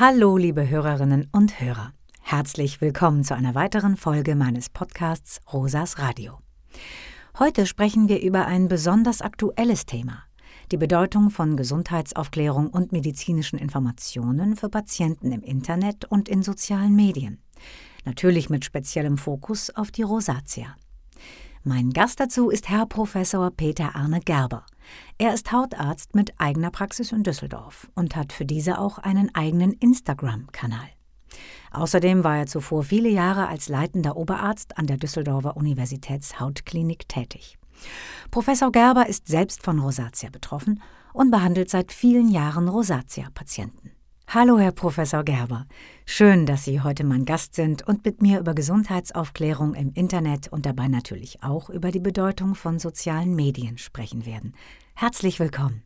Hallo, liebe Hörerinnen und Hörer. Herzlich willkommen zu einer weiteren Folge meines Podcasts Rosas Radio. Heute sprechen wir über ein besonders aktuelles Thema, die Bedeutung von Gesundheitsaufklärung und medizinischen Informationen für Patienten im Internet und in sozialen Medien. Natürlich mit speziellem Fokus auf die Rosatia. Mein Gast dazu ist Herr Professor Peter Arne Gerber. Er ist Hautarzt mit eigener Praxis in Düsseldorf und hat für diese auch einen eigenen Instagram-Kanal. Außerdem war er zuvor viele Jahre als leitender Oberarzt an der Düsseldorfer Universitätshautklinik tätig. Professor Gerber ist selbst von Rosatia betroffen und behandelt seit vielen Jahren Rosatia-Patienten. Hallo, Herr Professor Gerber. Schön, dass Sie heute mein Gast sind und mit mir über Gesundheitsaufklärung im Internet und dabei natürlich auch über die Bedeutung von sozialen Medien sprechen werden. Herzlich willkommen.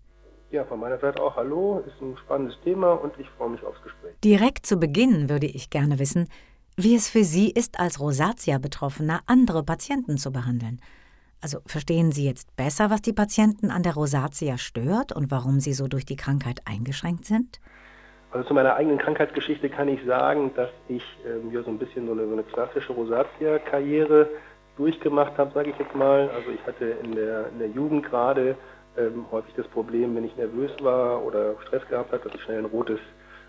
Ja, von meiner Seite auch hallo, ist ein spannendes Thema und ich freue mich aufs Gespräch. Direkt zu Beginn würde ich gerne wissen, wie es für Sie ist, als Rosatia-Betroffener andere Patienten zu behandeln. Also verstehen Sie jetzt besser, was die Patienten an der Rosatia stört und warum sie so durch die Krankheit eingeschränkt sind? Also zu meiner eigenen Krankheitsgeschichte kann ich sagen, dass ich ähm, ja so ein bisschen so eine, so eine klassische Rosatia-Karriere durchgemacht habe, sage ich jetzt mal. Also ich hatte in der, in der Jugend gerade ähm, häufig das Problem, wenn ich nervös war oder Stress gehabt habe, dass ich schnell ein rotes,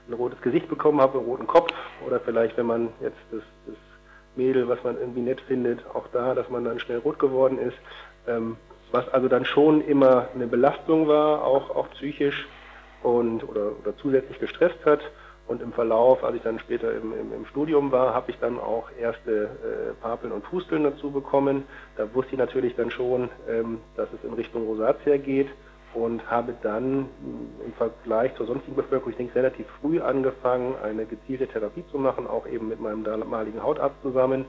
ein rotes Gesicht bekommen habe, einen roten Kopf oder vielleicht, wenn man jetzt das, das Mädel, was man irgendwie nett findet, auch da, dass man dann schnell rot geworden ist. Ähm, was also dann schon immer eine Belastung war, auch, auch psychisch und oder, oder zusätzlich gestresst hat. Und im Verlauf, als ich dann später im, im, im Studium war, habe ich dann auch erste äh, Papeln und Pusteln dazu bekommen. Da wusste ich natürlich dann schon, ähm, dass es in Richtung Rosatia geht und habe dann mm, im Vergleich zur sonstigen Bevölkerung, ich denke, relativ früh angefangen, eine gezielte Therapie zu machen, auch eben mit meinem damaligen Hautarzt zusammen.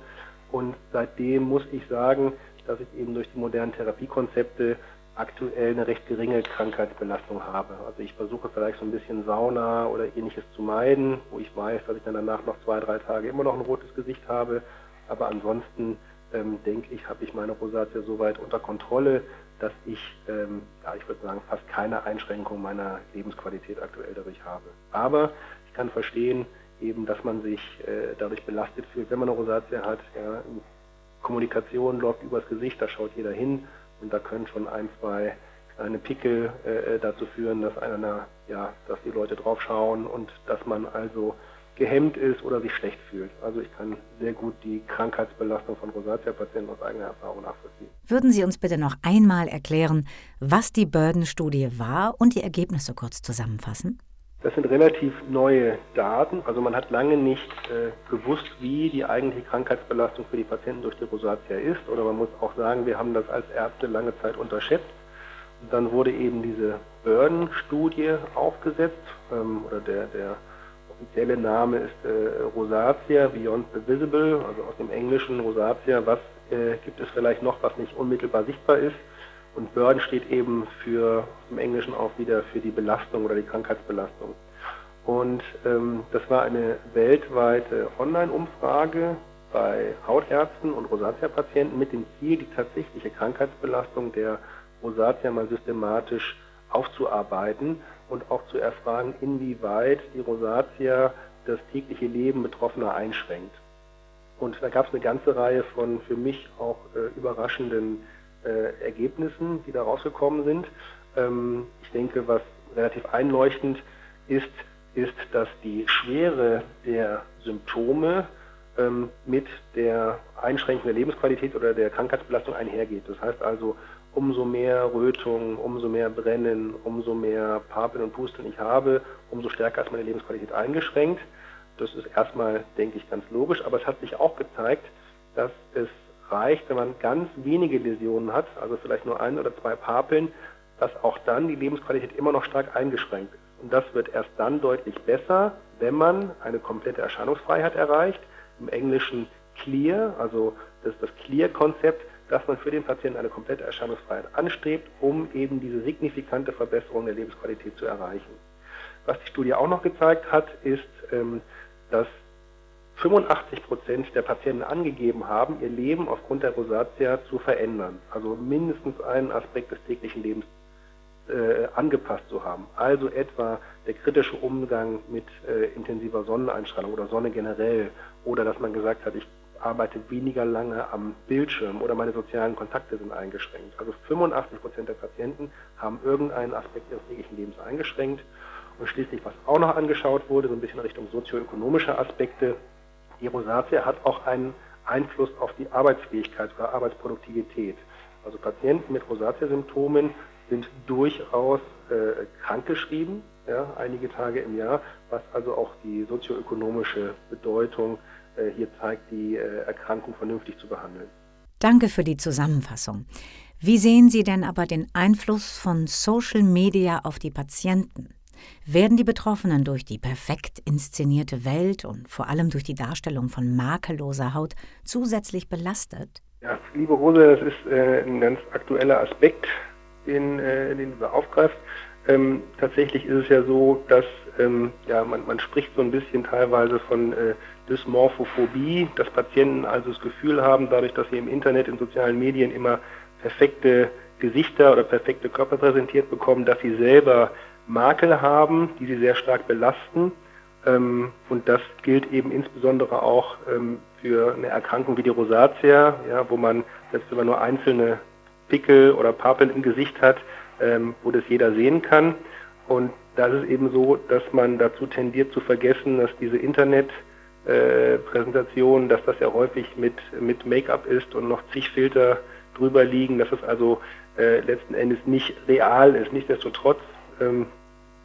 Und seitdem muss ich sagen, dass ich eben durch die modernen Therapiekonzepte aktuell eine recht geringe Krankheitsbelastung habe. Also ich versuche vielleicht so ein bisschen Sauna oder ähnliches zu meiden, wo ich weiß, dass ich dann danach noch zwei, drei Tage immer noch ein rotes Gesicht habe. Aber ansonsten ähm, denke ich, habe ich meine Rosatia so weit unter Kontrolle, dass ich, ähm, ja, ich würde sagen, fast keine Einschränkung meiner Lebensqualität aktuell dadurch habe. Aber ich kann verstehen, eben, dass man sich äh, dadurch belastet fühlt, wenn man eine Rosatia hat. Ja, Kommunikation läuft übers Gesicht, da schaut jeder hin und da können schon ein, zwei kleine Pickel äh, äh, dazu führen, dass einer, ja, dass die Leute drauf schauen und dass man also gehemmt ist oder sich schlecht fühlt. Also ich kann sehr gut die Krankheitsbelastung von Rosatia-Patienten aus eigener Erfahrung nachvollziehen. Würden Sie uns bitte noch einmal erklären, was die Burden-Studie war und die Ergebnisse kurz zusammenfassen? Das sind relativ neue Daten. Also man hat lange nicht äh, gewusst, wie die eigentliche Krankheitsbelastung für die Patienten durch die Rosatia ist. Oder man muss auch sagen, wir haben das als Ärzte lange Zeit unterschätzt. Und dann wurde eben diese Burden-Studie aufgesetzt. Ähm, oder der, der offizielle Name ist äh, Rosatia Beyond the Visible, also aus dem Englischen Rosatia. Was äh, gibt es vielleicht noch, was nicht unmittelbar sichtbar ist? Und Burn steht eben für, im Englischen auch wieder für die Belastung oder die Krankheitsbelastung. Und ähm, das war eine weltweite Online-Umfrage bei Hautärzten und Rosatia-Patienten mit dem Ziel, die tatsächliche Krankheitsbelastung der Rosatia mal systematisch aufzuarbeiten und auch zu erfragen, inwieweit die Rosatia das tägliche Leben Betroffener einschränkt. Und da gab es eine ganze Reihe von für mich auch äh, überraschenden äh, Ergebnissen, die da rausgekommen sind. Ähm, ich denke, was relativ einleuchtend ist, ist, dass die Schwere der Symptome ähm, mit der Einschränkung der Lebensqualität oder der Krankheitsbelastung einhergeht. Das heißt also, umso mehr Rötung, umso mehr Brennen, umso mehr Papeln und Pusteln ich habe, umso stärker ist meine Lebensqualität eingeschränkt. Das ist erstmal, denke ich, ganz logisch, aber es hat sich auch gezeigt, dass es reicht, wenn man ganz wenige Läsionen hat, also vielleicht nur ein oder zwei Papeln, dass auch dann die Lebensqualität immer noch stark eingeschränkt ist. Und das wird erst dann deutlich besser, wenn man eine komplette Erscheinungsfreiheit erreicht. Im Englischen Clear, also das das Clear-Konzept, dass man für den Patienten eine komplette Erscheinungsfreiheit anstrebt, um eben diese signifikante Verbesserung der Lebensqualität zu erreichen. Was die Studie auch noch gezeigt hat, ist, ähm, dass 85 Prozent der Patienten angegeben haben, ihr Leben aufgrund der Rosatia zu verändern. Also mindestens einen Aspekt des täglichen Lebens äh, angepasst zu haben. Also etwa der kritische Umgang mit äh, intensiver Sonneneinstrahlung oder Sonne generell oder dass man gesagt hat, ich arbeite weniger lange am Bildschirm oder meine sozialen Kontakte sind eingeschränkt. Also 85 Prozent der Patienten haben irgendeinen Aspekt ihres täglichen Lebens eingeschränkt. Und schließlich, was auch noch angeschaut wurde, so ein bisschen Richtung sozioökonomische Aspekte, die Rosatia hat auch einen Einfluss auf die Arbeitsfähigkeit oder Arbeitsproduktivität. Also Patienten mit Rosatia-Symptomen sind durchaus äh, krankgeschrieben, ja, einige Tage im Jahr, was also auch die sozioökonomische Bedeutung äh, hier zeigt, die äh, Erkrankung vernünftig zu behandeln. Danke für die Zusammenfassung. Wie sehen Sie denn aber den Einfluss von Social Media auf die Patienten? Werden die Betroffenen durch die perfekt inszenierte Welt und vor allem durch die Darstellung von makelloser Haut zusätzlich belastet? Ja, liebe Rose, das ist äh, ein ganz aktueller Aspekt, den, äh, den du aufgreifst. Ähm, tatsächlich ist es ja so, dass ähm, ja, man, man spricht so ein bisschen teilweise von äh, Dysmorphophobie, dass Patienten also das Gefühl haben, dadurch, dass sie im Internet, in sozialen Medien immer perfekte Gesichter oder perfekte Körper präsentiert bekommen, dass sie selber Makel haben, die sie sehr stark belasten. Ähm, und das gilt eben insbesondere auch ähm, für eine Erkrankung wie die Rosatia, ja, wo man, selbst wenn man nur einzelne Pickel oder Papeln im Gesicht hat, ähm, wo das jeder sehen kann. Und da ist es eben so, dass man dazu tendiert zu vergessen, dass diese Internetpräsentation, äh, dass das ja häufig mit, mit Make-up ist und noch zig Filter drüber liegen, dass es also äh, letzten Endes nicht real ist. Nichtsdestotrotz ähm,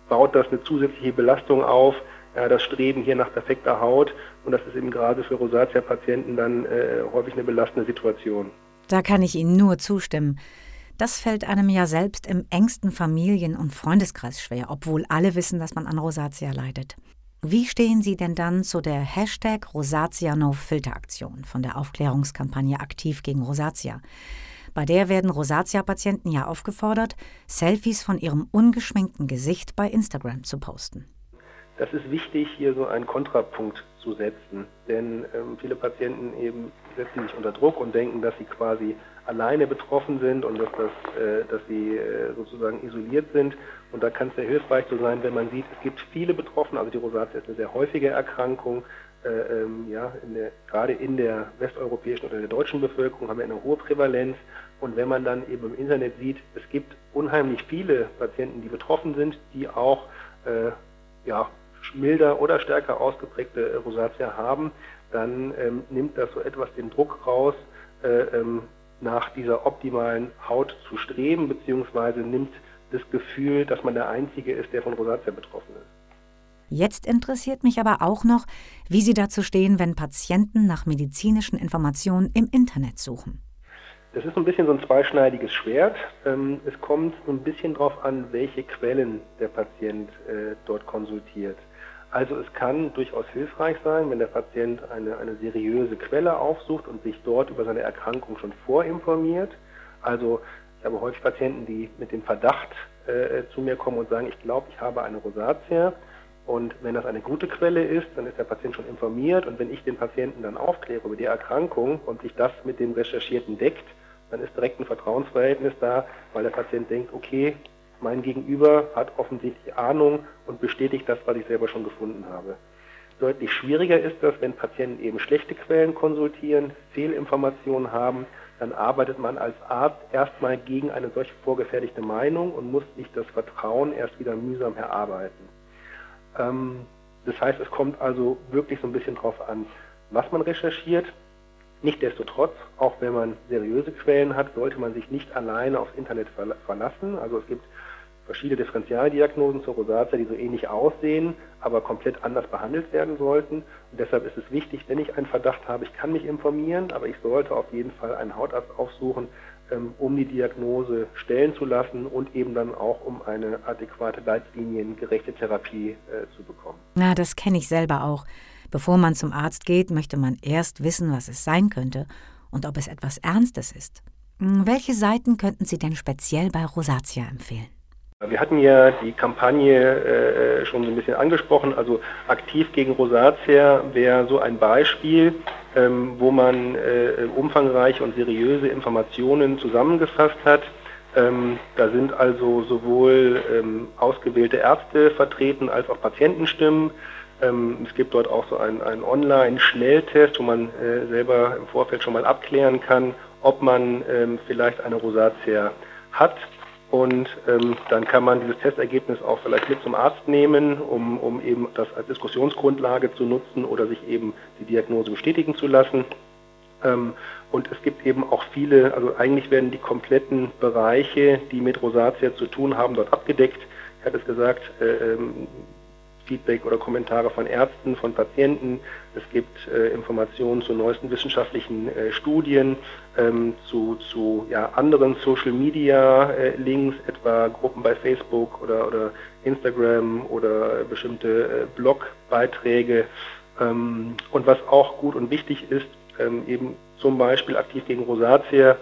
baut das eine zusätzliche Belastung auf, ja, das Streben hier nach perfekter Haut und das ist eben gerade für Rosatia-Patienten dann äh, häufig eine belastende Situation. Da kann ich Ihnen nur zustimmen. Das fällt einem ja selbst im engsten Familien- und Freundeskreis schwer, obwohl alle wissen, dass man an Rosatia leidet. Wie stehen Sie denn dann zu der Hashtag Rosatia No Filter Aktion von der Aufklärungskampagne Aktiv gegen Rosatia? Bei der werden Rosatia-Patienten ja aufgefordert, Selfies von ihrem ungeschminkten Gesicht bei Instagram zu posten. Das ist wichtig, hier so einen Kontrapunkt zu setzen, denn ähm, viele Patienten eben setzen sich unter Druck und denken, dass sie quasi alleine betroffen sind und dass, das, äh, dass sie äh, sozusagen isoliert sind. Und da kann es sehr hilfreich so sein, wenn man sieht, es gibt viele Betroffene, also die Rosatia ist eine sehr häufige Erkrankung. Äh, ähm, ja, in der, gerade in der westeuropäischen oder der deutschen Bevölkerung haben wir eine hohe Prävalenz. Und wenn man dann eben im Internet sieht, es gibt unheimlich viele Patienten, die betroffen sind, die auch äh, ja, milder oder stärker ausgeprägte Rosatia haben, dann ähm, nimmt das so etwas den Druck raus, äh, ähm, nach dieser optimalen Haut zu streben, beziehungsweise nimmt das Gefühl, dass man der Einzige ist, der von Rosatia betroffen ist. Jetzt interessiert mich aber auch noch, wie Sie dazu stehen, wenn Patienten nach medizinischen Informationen im Internet suchen. Das ist ein bisschen so ein zweischneidiges Schwert. Ähm, es kommt so ein bisschen darauf an, welche Quellen der Patient äh, dort konsultiert. Also es kann durchaus hilfreich sein, wenn der Patient eine, eine seriöse Quelle aufsucht und sich dort über seine Erkrankung schon vorinformiert. Also ich habe häufig Patienten, die mit dem Verdacht äh, zu mir kommen und sagen, ich glaube, ich habe eine Rosatia. Und wenn das eine gute Quelle ist, dann ist der Patient schon informiert. Und wenn ich den Patienten dann aufkläre über die Erkrankung und sich das mit dem Recherchierten deckt, dann ist direkt ein Vertrauensverhältnis da, weil der Patient denkt, okay, mein Gegenüber hat offensichtlich Ahnung und bestätigt das, was ich selber schon gefunden habe. Deutlich schwieriger ist das, wenn Patienten eben schlechte Quellen konsultieren, Fehlinformationen haben, dann arbeitet man als Arzt erstmal gegen eine solch vorgefertigte Meinung und muss sich das Vertrauen erst wieder mühsam erarbeiten. Ähm, das heißt, es kommt also wirklich so ein bisschen drauf an, was man recherchiert. Nichtsdestotrotz, auch wenn man seriöse Quellen hat, sollte man sich nicht alleine aufs Internet verlassen. Also es gibt verschiedene Differentialdiagnosen zur Rosatia, die so ähnlich aussehen, aber komplett anders behandelt werden sollten. Und deshalb ist es wichtig, wenn ich einen Verdacht habe, ich kann mich informieren, aber ich sollte auf jeden Fall einen Hautarzt aufsuchen, um die Diagnose stellen zu lassen und eben dann auch um eine adäquate leitliniengerechte Therapie äh, zu bekommen. Na, das kenne ich selber auch. Bevor man zum Arzt geht, möchte man erst wissen, was es sein könnte und ob es etwas Ernstes ist. Hm, welche Seiten könnten Sie denn speziell bei Rosatia empfehlen? Wir hatten ja die Kampagne äh, schon so ein bisschen angesprochen, also aktiv gegen Rosatia wäre so ein Beispiel, ähm, wo man äh, umfangreiche und seriöse Informationen zusammengefasst hat. Ähm, da sind also sowohl ähm, ausgewählte Ärzte vertreten als auch Patientenstimmen. Ähm, es gibt dort auch so einen, einen Online-Schnelltest, wo man äh, selber im Vorfeld schon mal abklären kann, ob man ähm, vielleicht eine Rosatia hat. Und ähm, dann kann man dieses Testergebnis auch vielleicht mit zum Arzt nehmen, um, um eben das als Diskussionsgrundlage zu nutzen oder sich eben die Diagnose bestätigen zu lassen. Ähm, und es gibt eben auch viele, also eigentlich werden die kompletten Bereiche, die mit Rosatia zu tun haben, dort abgedeckt. Ich hatte es gesagt, äh, ähm, Feedback oder Kommentare von Ärzten, von Patienten. Es gibt äh, Informationen zu neuesten wissenschaftlichen äh, Studien, ähm, zu, zu ja, anderen Social Media äh, Links, etwa Gruppen bei Facebook oder, oder Instagram oder bestimmte äh, Blogbeiträge. Ähm, und was auch gut und wichtig ist, ähm, eben zum Beispiel aktiv gegen Rosatia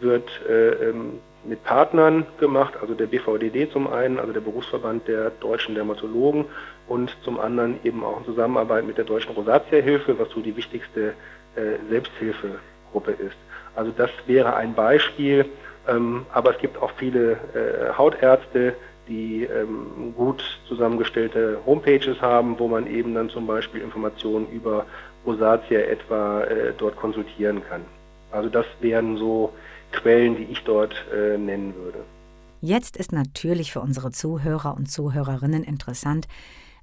wird äh, ähm, mit Partnern gemacht, also der BVDD zum einen, also der Berufsverband der deutschen Dermatologen und zum anderen eben auch in Zusammenarbeit mit der Deutschen Rosatia-Hilfe, was so die wichtigste äh, Selbsthilfegruppe ist. Also das wäre ein Beispiel, ähm, aber es gibt auch viele äh, Hautärzte, die ähm, gut zusammengestellte Homepages haben, wo man eben dann zum Beispiel Informationen über Rosatia etwa äh, dort konsultieren kann. Also das wären so Quellen, die ich dort äh, nennen würde. Jetzt ist natürlich für unsere Zuhörer und Zuhörerinnen interessant,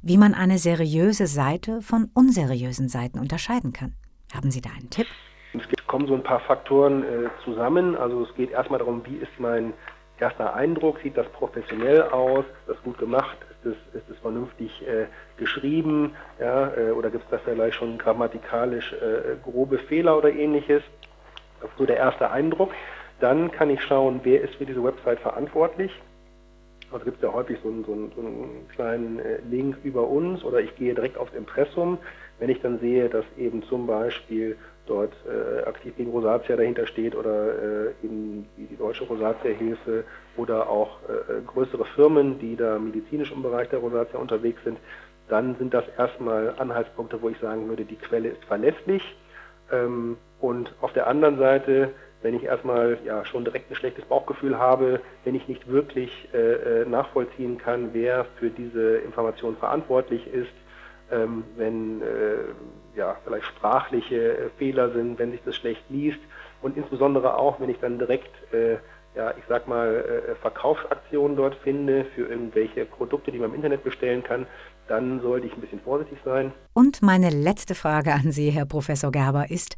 wie man eine seriöse Seite von unseriösen Seiten unterscheiden kann. Haben Sie da einen Tipp? Es kommen so ein paar Faktoren äh, zusammen. Also es geht erstmal darum, wie ist mein erster Eindruck, sieht das professionell aus, ist das gut gemacht, ist es, ist vernünftig äh, geschrieben, ja, äh, oder gibt es da vielleicht schon grammatikalisch äh, grobe Fehler oder ähnliches. Das ist so der erste Eindruck. Dann kann ich schauen, wer ist für diese Website verantwortlich. Also gibt es ja häufig so einen, so einen, so einen kleinen äh, Link über uns oder ich gehe direkt aufs Impressum. Wenn ich dann sehe, dass eben zum Beispiel dort äh, aktiv gegen Rosatia dahinter steht oder äh, eben die, Deutsche Rosatia-Hilfe oder auch äh, äh, größere Firmen, die da medizinisch im Bereich der Rosatia unterwegs sind, dann sind das erstmal Anhaltspunkte, wo ich sagen würde, die Quelle ist verlässlich. Ähm, und auf der anderen Seite wenn ich erstmal ja schon direkt ein schlechtes Bauchgefühl habe, wenn ich nicht wirklich äh, äh, nachvollziehen kann, wer für diese Information verantwortlich ist, ähm, wenn äh, ja vielleicht sprachliche äh, Fehler sind, wenn sich das schlecht liest und insbesondere auch, wenn ich dann direkt äh, ja, ich sag mal, äh, Verkaufsaktionen dort finde für irgendwelche Produkte, die man im Internet bestellen kann, dann sollte ich ein bisschen vorsichtig sein. Und meine letzte Frage an Sie, Herr Professor Gerber, ist,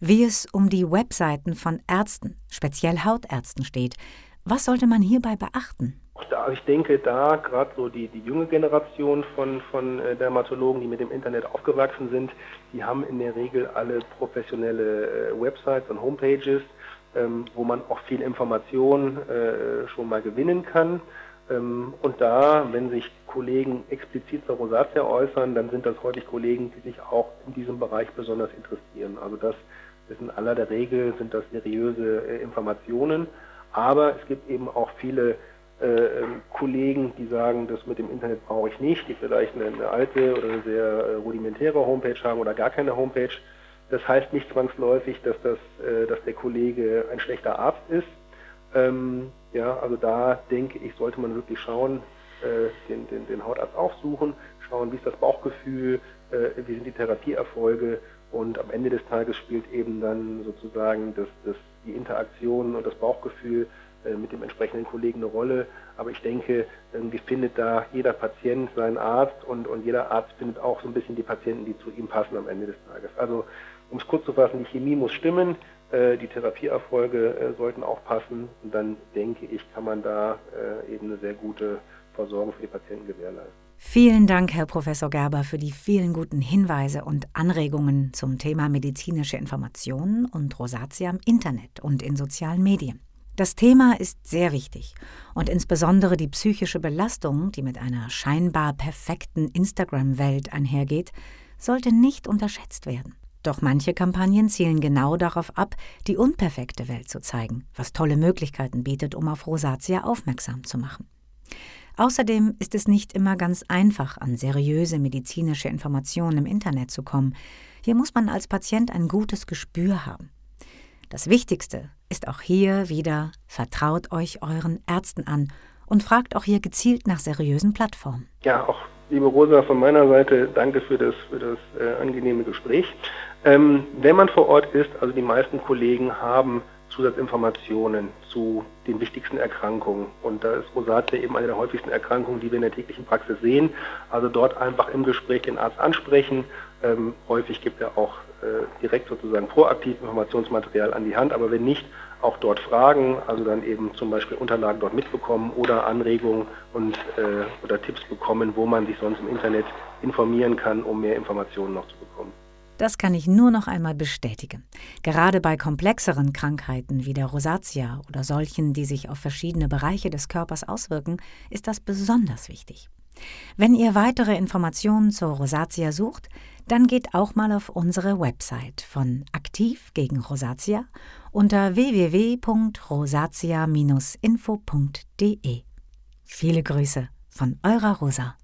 wie es um die Webseiten von Ärzten, speziell Hautärzten steht. Was sollte man hierbei beachten? Da, ich denke, da gerade so die, die junge Generation von, von äh, Dermatologen, die mit dem Internet aufgewachsen sind, die haben in der Regel alle professionelle äh, Websites und Homepages, ähm, wo man auch viel Information äh, schon mal gewinnen kann. Ähm, und da, wenn sich Kollegen explizit zur Rosatia äußern, dann sind das häufig Kollegen, die sich auch in diesem Bereich besonders interessieren. Also das das in aller der Regel sind das seriöse äh, Informationen, aber es gibt eben auch viele äh, ähm, Kollegen, die sagen, das mit dem Internet brauche ich nicht, die vielleicht eine, eine alte oder eine sehr äh, rudimentäre Homepage haben oder gar keine Homepage. Das heißt nicht zwangsläufig, dass, das, äh, dass der Kollege ein schlechter Arzt ist. Ähm, ja, also da denke ich, sollte man wirklich schauen, äh, den, den, den Hautarzt aufsuchen, schauen, wie ist das Bauchgefühl, äh, wie sind die Therapieerfolge und am Ende des Tages spielt eben dann sozusagen das, das, die Interaktion und das Bauchgefühl äh, mit dem entsprechenden Kollegen eine Rolle. Aber ich denke, irgendwie findet da jeder Patient seinen Arzt und, und jeder Arzt findet auch so ein bisschen die Patienten, die zu ihm passen am Ende des Tages. Also um es kurz zu fassen, die Chemie muss stimmen, äh, die Therapieerfolge äh, sollten auch passen und dann denke ich, kann man da eben eine sehr gute Versorgung für die Patienten gewährleisten. Vielen Dank, Herr Professor Gerber, für die vielen guten Hinweise und Anregungen zum Thema medizinische Informationen und Rosatia im Internet und in sozialen Medien. Das Thema ist sehr wichtig und insbesondere die psychische Belastung, die mit einer scheinbar perfekten Instagram-Welt einhergeht, sollte nicht unterschätzt werden. Doch manche Kampagnen zielen genau darauf ab, die unperfekte Welt zu zeigen, was tolle Möglichkeiten bietet, um auf Rosatia aufmerksam zu machen. Außerdem ist es nicht immer ganz einfach, an seriöse medizinische Informationen im Internet zu kommen. Hier muss man als Patient ein gutes Gespür haben. Das Wichtigste ist auch hier wieder, vertraut euch euren Ärzten an und fragt auch hier gezielt nach seriösen Plattformen. Ja, auch liebe Rosa, von meiner Seite danke für das, für das äh, angenehme Gespräch. Ähm, wenn man vor Ort ist, also die meisten Kollegen haben Zusatzinformationen zu den wichtigsten Erkrankungen. Und da ist Rosatia eben eine der häufigsten Erkrankungen, die wir in der täglichen Praxis sehen. Also dort einfach im Gespräch den Arzt ansprechen. Ähm, häufig gibt er auch äh, direkt sozusagen proaktiv Informationsmaterial an die Hand, aber wenn nicht, auch dort fragen, also dann eben zum Beispiel Unterlagen dort mitbekommen oder Anregungen und äh, oder Tipps bekommen, wo man sich sonst im Internet informieren kann, um mehr Informationen noch zu bekommen. Das kann ich nur noch einmal bestätigen. Gerade bei komplexeren Krankheiten wie der Rosatia oder solchen, die sich auf verschiedene Bereiche des Körpers auswirken, ist das besonders wichtig. Wenn ihr weitere Informationen zur Rosatia sucht, dann geht auch mal auf unsere Website von Aktiv gegen Rosatia unter www.rosatia-info.de. Viele Grüße von eurer Rosa.